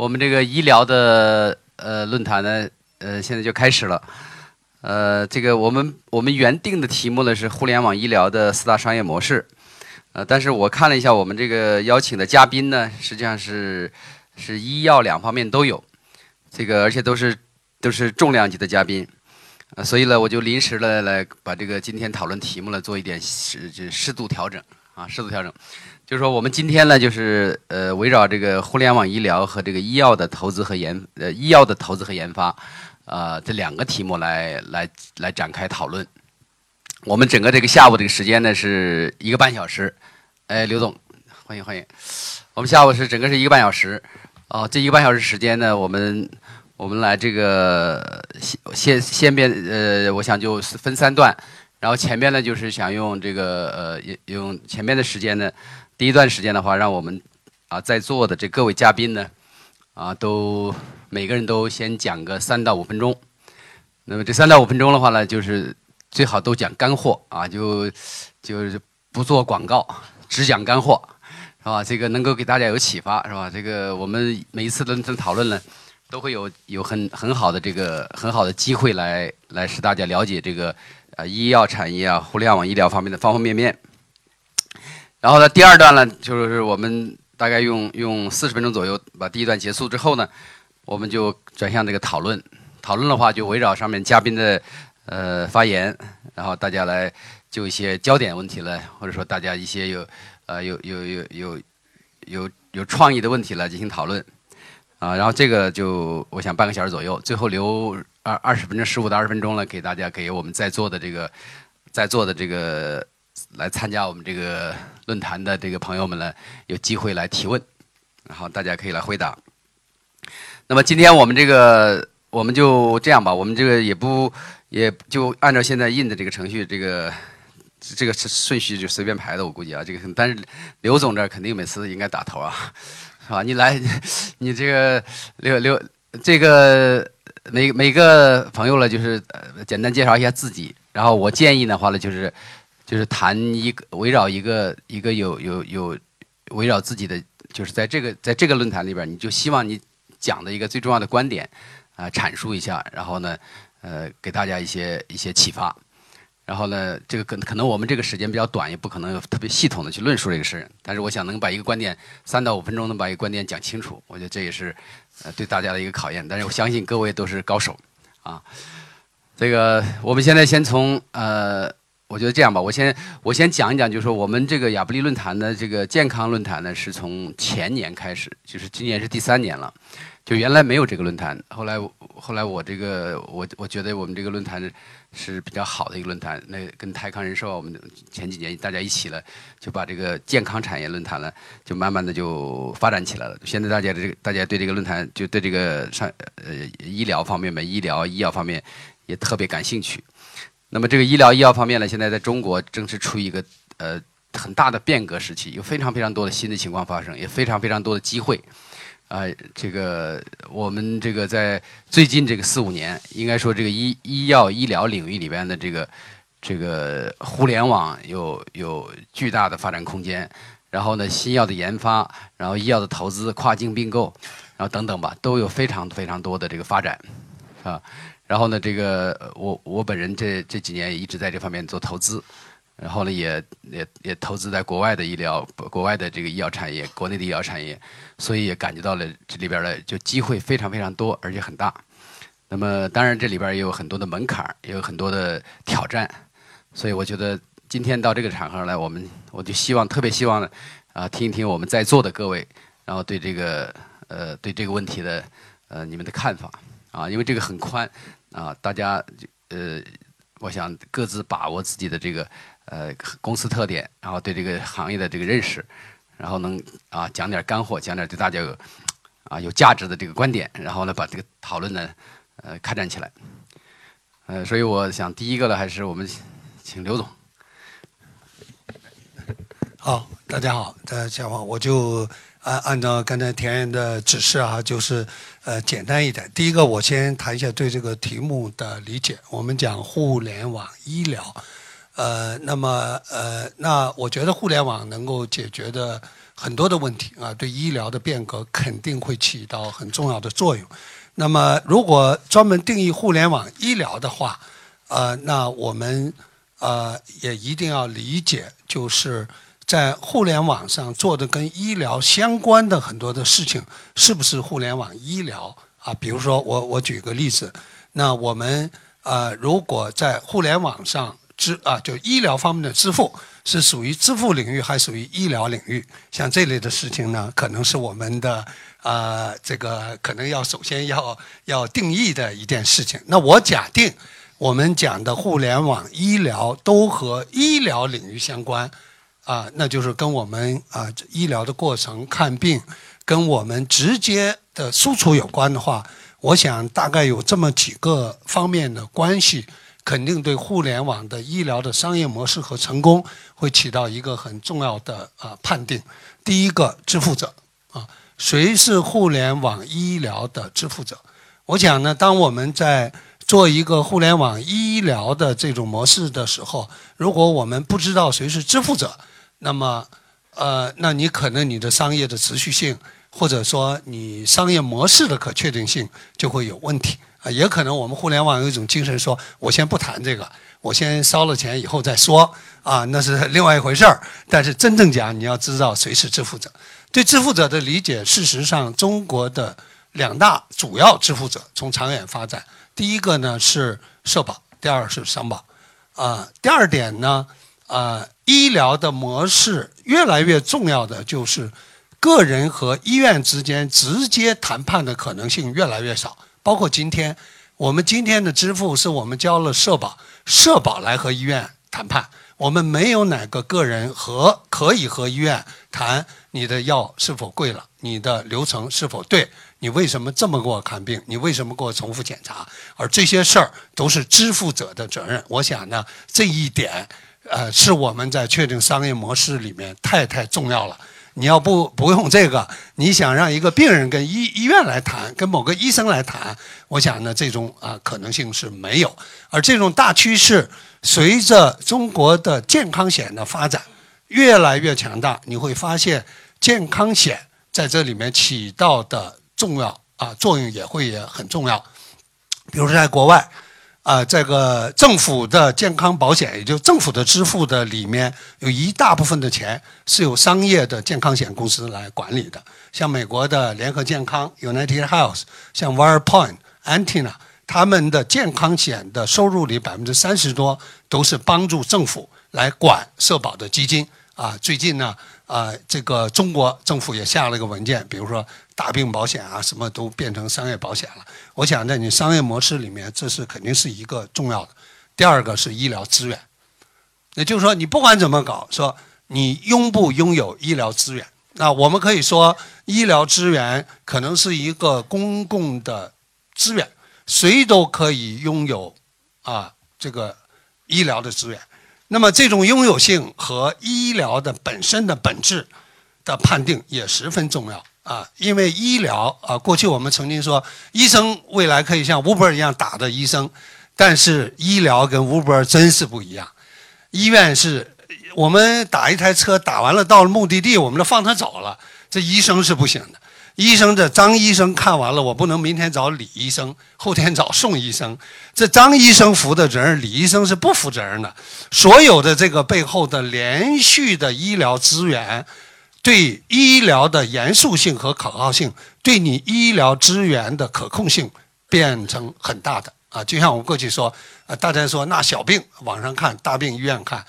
我们这个医疗的呃论坛呢，呃，现在就开始了。呃，这个我们我们原定的题目呢是互联网医疗的四大商业模式。呃，但是我看了一下我们这个邀请的嘉宾呢，实际上是是医药两方面都有，这个而且都是都是重量级的嘉宾。呃，所以呢，我就临时的来把这个今天讨论题目呢做一点适就适度调整啊，适度调整。就是说，我们今天呢，就是呃，围绕这个互联网医疗和这个医药的投资和研呃医药的投资和研发，呃这两个题目来来来展开讨论。我们整个这个下午这个时间呢是一个半小时。哎，刘总，欢迎欢迎。我们下午是整个是一个半小时。哦，这一个半小时时间呢，我们我们来这个先先先边呃，我想就分三段，然后前面呢就是想用这个呃用前面的时间呢。第一段时间的话，让我们啊在座的这各位嘉宾呢，啊都每个人都先讲个三到五分钟。那么这三到五分钟的话呢，就是最好都讲干货啊，就就是不做广告，只讲干货，是吧？这个能够给大家有启发，是吧？这个我们每一次的讨论呢，都会有有很很好的这个很好的机会来来使大家了解这个啊医药产业啊、互联网医疗方面的方方面面。然后呢，第二段呢，就是我们大概用用四十分钟左右把第一段结束之后呢，我们就转向这个讨论。讨论的话，就围绕上面嘉宾的呃发言，然后大家来就一些焦点问题来，或者说大家一些有呃有有有有有有创意的问题来进行讨论啊。然后这个就我想半个小时左右，最后留二二十分钟，十五到二十分钟了，给大家给我们在座的这个在座的这个。来参加我们这个论坛的这个朋友们呢，有机会来提问，然后大家可以来回答。那么今天我们这个我们就这样吧，我们这个也不也就按照现在印的这个程序，这个这个顺序就随便排的，我估计啊，这个但是刘总这肯定每次应该打头啊，是吧？你来，你这个刘刘这个每每个朋友呢，就是呃简单介绍一下自己，然后我建议的话呢，就是。就是谈一个围绕一个一个有有有围绕自己的，就是在这个在这个论坛里边，你就希望你讲的一个最重要的观点啊阐述一下，然后呢呃给大家一些一些启发，然后呢这个可可能我们这个时间比较短，也不可能有特别系统的去论述这个事但是我想能把一个观点三到五分钟能把一个观点讲清楚，我觉得这也是呃对大家的一个考验。但是我相信各位都是高手啊，这个我们现在先从呃。我觉得这样吧，我先我先讲一讲，就是说我们这个亚布力论坛的这个健康论坛呢，是从前年开始，就是今年是第三年了。就原来没有这个论坛，后来后来我这个我我觉得我们这个论坛是比较好的一个论坛。那跟泰康人寿，我们前几年大家一起了，就把这个健康产业论坛呢，就慢慢的就发展起来了。现在大家的这个大家对这个论坛，就对这个上呃医疗方面嘛，医疗医药方面也特别感兴趣。那么这个医疗医药方面呢，现在在中国正是处于一个呃很大的变革时期，有非常非常多的新的情况发生，也非常非常多的机会。啊，这个我们这个在最近这个四五年，应该说这个医医药医疗领域里边的这个这个互联网有有巨大的发展空间。然后呢，新药的研发，然后医药的投资、跨境并购，然后等等吧，都有非常非常多的这个发展，啊。然后呢，这个我我本人这这几年也一直在这方面做投资，然后呢，也也也投资在国外的医疗、国外的这个医药产业、国内的医药产业，所以也感觉到了这里边的就机会非常非常多，而且很大。那么当然这里边也有很多的门槛，也有很多的挑战，所以我觉得今天到这个场合来，我们我就希望特别希望啊听一听我们在座的各位，然后对这个呃对这个问题的呃你们的看法啊，因为这个很宽。啊，大家呃，我想各自把握自己的这个呃公司特点，然后对这个行业的这个认识，然后能啊讲点干货，讲点对大家有啊有价值的这个观点，然后呢把这个讨论呢呃开展起来。呃，所以我想第一个呢，还是我们请刘总。好，大家好，大家下午好我就。按按照刚才田园的指示啊，就是呃简单一点。第一个，我先谈一下对这个题目的理解。我们讲互联网医疗，呃，那么呃，那我觉得互联网能够解决的很多的问题啊，对医疗的变革肯定会起到很重要的作用。那么，如果专门定义互联网医疗的话，呃，那我们呃也一定要理解，就是在互联网上做的跟医疗相关的很多的事情，是不是互联网医疗啊？比如说，我我举个例子，那我们呃，如果在互联网上支啊，就医疗方面的支付是属于支付领域，还属于医疗领域？像这类的事情呢，可能是我们的。啊，这个可能要首先要要定义的一件事情。那我假定我们讲的互联网医疗都和医疗领域相关，啊，那就是跟我们啊医疗的过程看病，跟我们直接的输出有关的话，我想大概有这么几个方面的关系，肯定对互联网的医疗的商业模式和成功会起到一个很重要的啊判定。第一个，支付者啊。谁是互联网医疗的支付者？我想呢，当我们在做一个互联网医疗的这种模式的时候，如果我们不知道谁是支付者，那么，呃，那你可能你的商业的持续性，或者说你商业模式的可确定性就会有问题啊。也可能我们互联网有一种精神，说我先不谈这个，我先烧了钱以后再说啊，那是另外一回事儿。但是真正讲，你要知道谁是支付者。对支付者的理解，事实上，中国的两大主要支付者从长远发展，第一个呢是社保，第二是商保。啊，第二点呢，啊，医疗的模式越来越重要的就是个人和医院之间直接谈判的可能性越来越少。包括今天，我们今天的支付是我们交了社保，社保来和医院谈判。我们没有哪个个人和可以和医院谈你的药是否贵了，你的流程是否对，你为什么这么给我看病，你为什么给我重复检查，而这些事儿都是支付者的责任。我想呢，这一点，呃，是我们在确定商业模式里面太太重要了。你要不不用这个，你想让一个病人跟医医院来谈，跟某个医生来谈，我想呢，这种啊可能性是没有。而这种大趋势。随着中国的健康险的发展越来越强大，你会发现健康险在这里面起到的重要啊作用也会也很重要。比如说在国外，啊，这个政府的健康保险，也就政府的支付的里面，有一大部分的钱是由商业的健康险公司来管理的，像美国的联合健康 （United Health），像 w i r e p o i n t Antina。他们的健康险的收入里百分之三十多都是帮助政府来管社保的基金啊。最近呢，啊，这个中国政府也下了一个文件，比如说大病保险啊，什么都变成商业保险了。我想在你商业模式里面，这是肯定是一个重要的。第二个是医疗资源，也就是说，你不管怎么搞，说你拥不拥有医疗资源？那我们可以说，医疗资源可能是一个公共的资源。谁都可以拥有，啊，这个医疗的资源。那么这种拥有性和医疗的本身的本质的判定也十分重要啊。因为医疗啊，过去我们曾经说，医生未来可以像 Uber 一样打的医生，但是医疗跟 Uber 真是不一样。医院是我们打一台车，打完了到了目的地，我们就放他走了，这医生是不行的。医生这张医生看完了，我不能明天找李医生，后天找宋医生。这张医生负的责任，李医生是不负责任的。所有的这个背后的连续的医疗资源，对医疗的严肃性和可靠性，对你医疗资源的可控性，变成很大的啊。就像我们过去说，呃，大家说那小病网上看，大病医院看，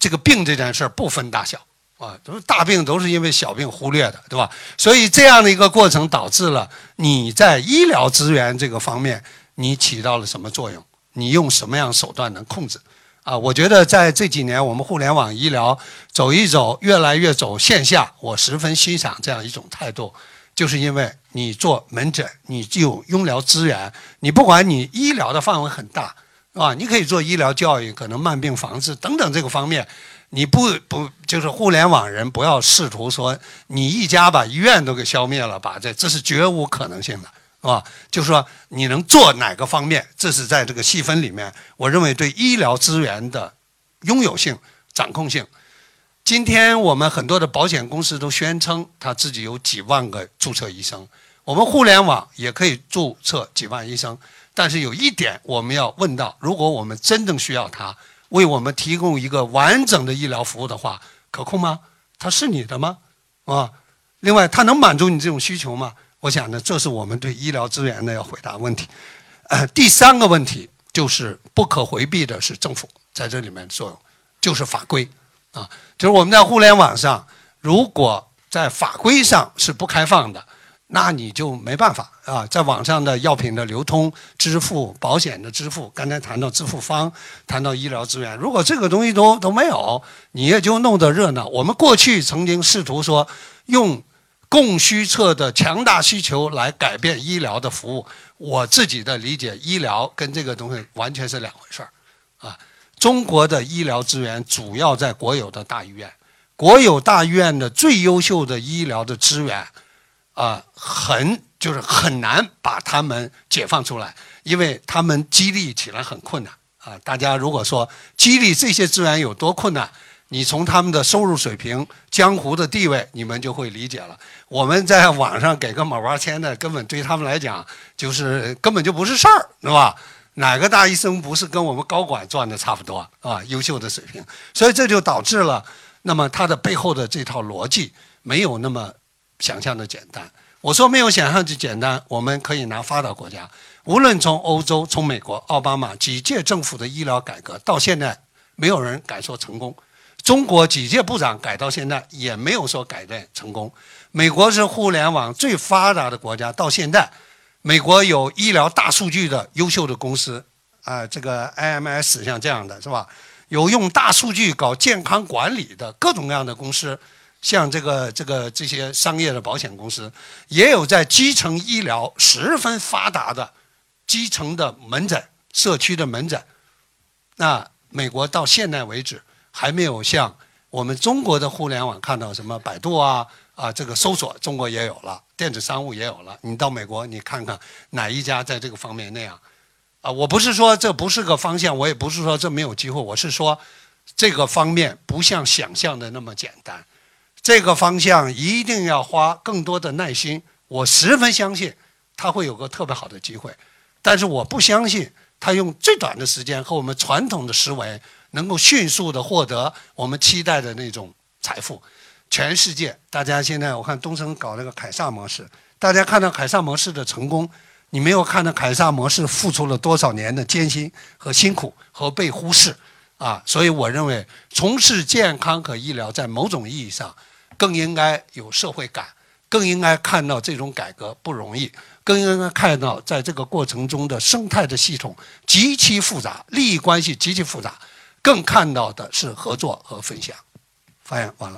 这个病这件事不分大小。啊，都是大病，都是因为小病忽略的，对吧？所以这样的一个过程导致了你在医疗资源这个方面，你起到了什么作用？你用什么样手段能控制？啊，我觉得在这几年我们互联网医疗走一走，越来越走线下，我十分欣赏这样一种态度，就是因为你做门诊，你就有医疗资源，你不管你医疗的范围很大，是吧？你可以做医疗教育，可能慢病防治等等这个方面。你不不就是互联网人不要试图说你一家把医院都给消灭了，把这这是绝无可能性的，是吧？就是说你能做哪个方面，这是在这个细分里面，我认为对医疗资源的拥有性、掌控性。今天我们很多的保险公司都宣称他自己有几万个注册医生，我们互联网也可以注册几万医生。但是有一点我们要问到：如果我们真正需要它为我们提供一个完整的医疗服务的话，可控吗？它是你的吗？啊？另外，它能满足你这种需求吗？我想呢，这是我们对医疗资源的要回答问题。呃，第三个问题就是不可回避的是政府在这里面的作用，就是法规。啊，就是我们在互联网上，如果在法规上是不开放的，那你就没办法啊。在网上的药品的流通、支付、保险的支付，刚才谈到支付方，谈到医疗资源，如果这个东西都都没有，你也就弄得热闹。我们过去曾经试图说，用供需侧的强大需求来改变医疗的服务。我自己的理解，医疗跟这个东西完全是两回事儿，啊。中国的医疗资源主要在国有的大医院，国有大医院的最优秀的医疗的资源，啊，很就是很难把他们解放出来，因为他们激励起来很困难啊。大家如果说激励这些资源有多困难，你从他们的收入水平、江湖的地位，你们就会理解了。我们在网上给个毛八千的，根本对他们来讲就是根本就不是事儿，是吧？哪个大医生不是跟我们高管赚的差不多啊？优秀的水平，所以这就导致了，那么他的背后的这套逻辑没有那么想象的简单。我说没有想象的简单，我们可以拿发达国家，无论从欧洲、从美国，奥巴马几届政府的医疗改革到现在，没有人敢说成功。中国几届部长改到现在也没有说改变成功。美国是互联网最发达的国家，到现在。美国有医疗大数据的优秀的公司，啊，这个 IMS 像这样的是吧？有用大数据搞健康管理的各种各样的公司，像这个这个这些商业的保险公司，也有在基层医疗十分发达的基层的门诊、社区的门诊。那美国到现在为止还没有像我们中国的互联网看到什么百度啊。啊，这个搜索中国也有了，电子商务也有了。你到美国，你看看哪一家在这个方面那样？啊，我不是说这不是个方向，我也不是说这没有机会，我是说这个方面不像想象的那么简单。这个方向一定要花更多的耐心。我十分相信他会有个特别好的机会，但是我不相信他用最短的时间和我们传统的思维能够迅速的获得我们期待的那种财富。全世界，大家现在我看东升搞那个凯撒模式，大家看到凯撒模式的成功，你没有看到凯撒模式付出了多少年的艰辛和辛苦和被忽视啊！所以我认为，从事健康和医疗，在某种意义上，更应该有社会感，更应该看到这种改革不容易，更应该看到在这个过程中的生态的系统极其复杂，利益关系极其复杂，更看到的是合作和分享。发言完了。